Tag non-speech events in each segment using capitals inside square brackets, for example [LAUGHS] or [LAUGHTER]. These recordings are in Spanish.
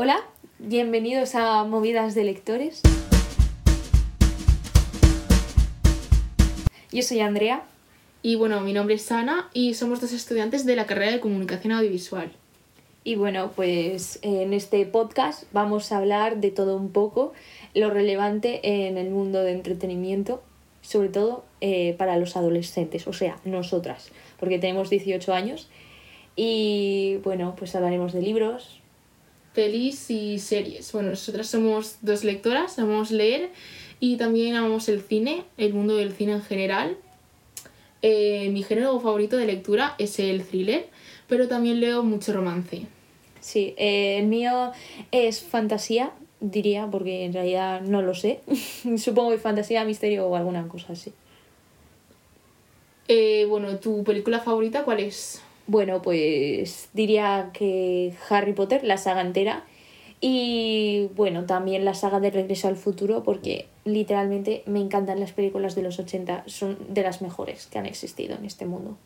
Hola, bienvenidos a Movidas de Lectores. Yo soy Andrea. Y bueno, mi nombre es Ana y somos dos estudiantes de la carrera de Comunicación Audiovisual. Y bueno, pues en este podcast vamos a hablar de todo un poco, lo relevante en el mundo de entretenimiento, sobre todo eh, para los adolescentes, o sea, nosotras, porque tenemos 18 años. Y bueno, pues hablaremos de libros. Pelis y series. Bueno, nosotras somos dos lectoras, amamos leer y también amamos el cine, el mundo del cine en general. Eh, mi género favorito de lectura es el thriller, pero también leo mucho romance. Sí, eh, el mío es fantasía, diría, porque en realidad no lo sé. [LAUGHS] Supongo que fantasía, misterio o alguna cosa así. Eh, bueno, ¿tu película favorita cuál es? Bueno, pues diría que Harry Potter, la saga entera. Y bueno, también la saga de Regreso al Futuro, porque literalmente me encantan las películas de los 80, son de las mejores que han existido en este mundo.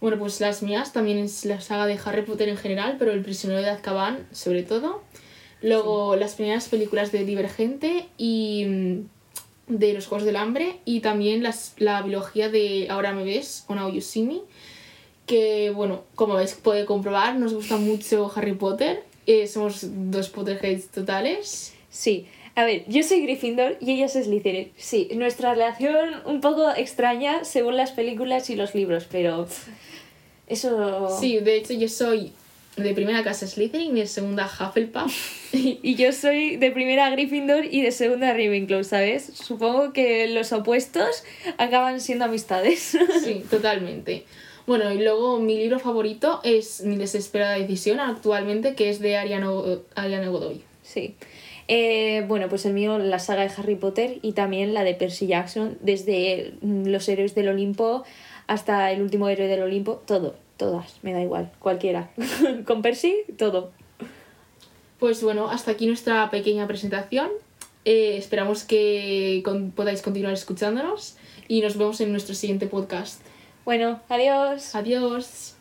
Bueno, pues las mías también es la saga de Harry Potter en general, pero El prisionero de Azkaban sobre todo. Luego las primeras películas de Divergente y mm, de Los Juegos del Hambre y también las, la biología de Ahora me ves o Now You See Me, que bueno, como veis puede comprobar, nos gusta mucho Harry Potter, eh, somos dos Potterheads totales. Sí, a ver, yo soy Gryffindor y ella es Slytherin. Sí, nuestra relación un poco extraña según las películas y los libros, pero eso... Sí, de hecho yo soy de primera casa Slytherin y de segunda Hufflepuff. [LAUGHS] y yo soy de primera Gryffindor y de segunda Ravenclaw, ¿sabes? Supongo que los opuestos acaban siendo amistades. sí, totalmente. Bueno, y luego mi libro favorito es Mi desesperada decisión actualmente, que es de Ariana, Ariana Godoy. Sí. Eh, bueno, pues el mío, la saga de Harry Potter y también la de Percy Jackson, desde los héroes del Olimpo hasta el último héroe del Olimpo, todo, todas, me da igual, cualquiera. [LAUGHS] Con Percy, todo. Pues bueno, hasta aquí nuestra pequeña presentación. Eh, esperamos que podáis continuar escuchándonos y nos vemos en nuestro siguiente podcast. Bueno, adiós. Adiós.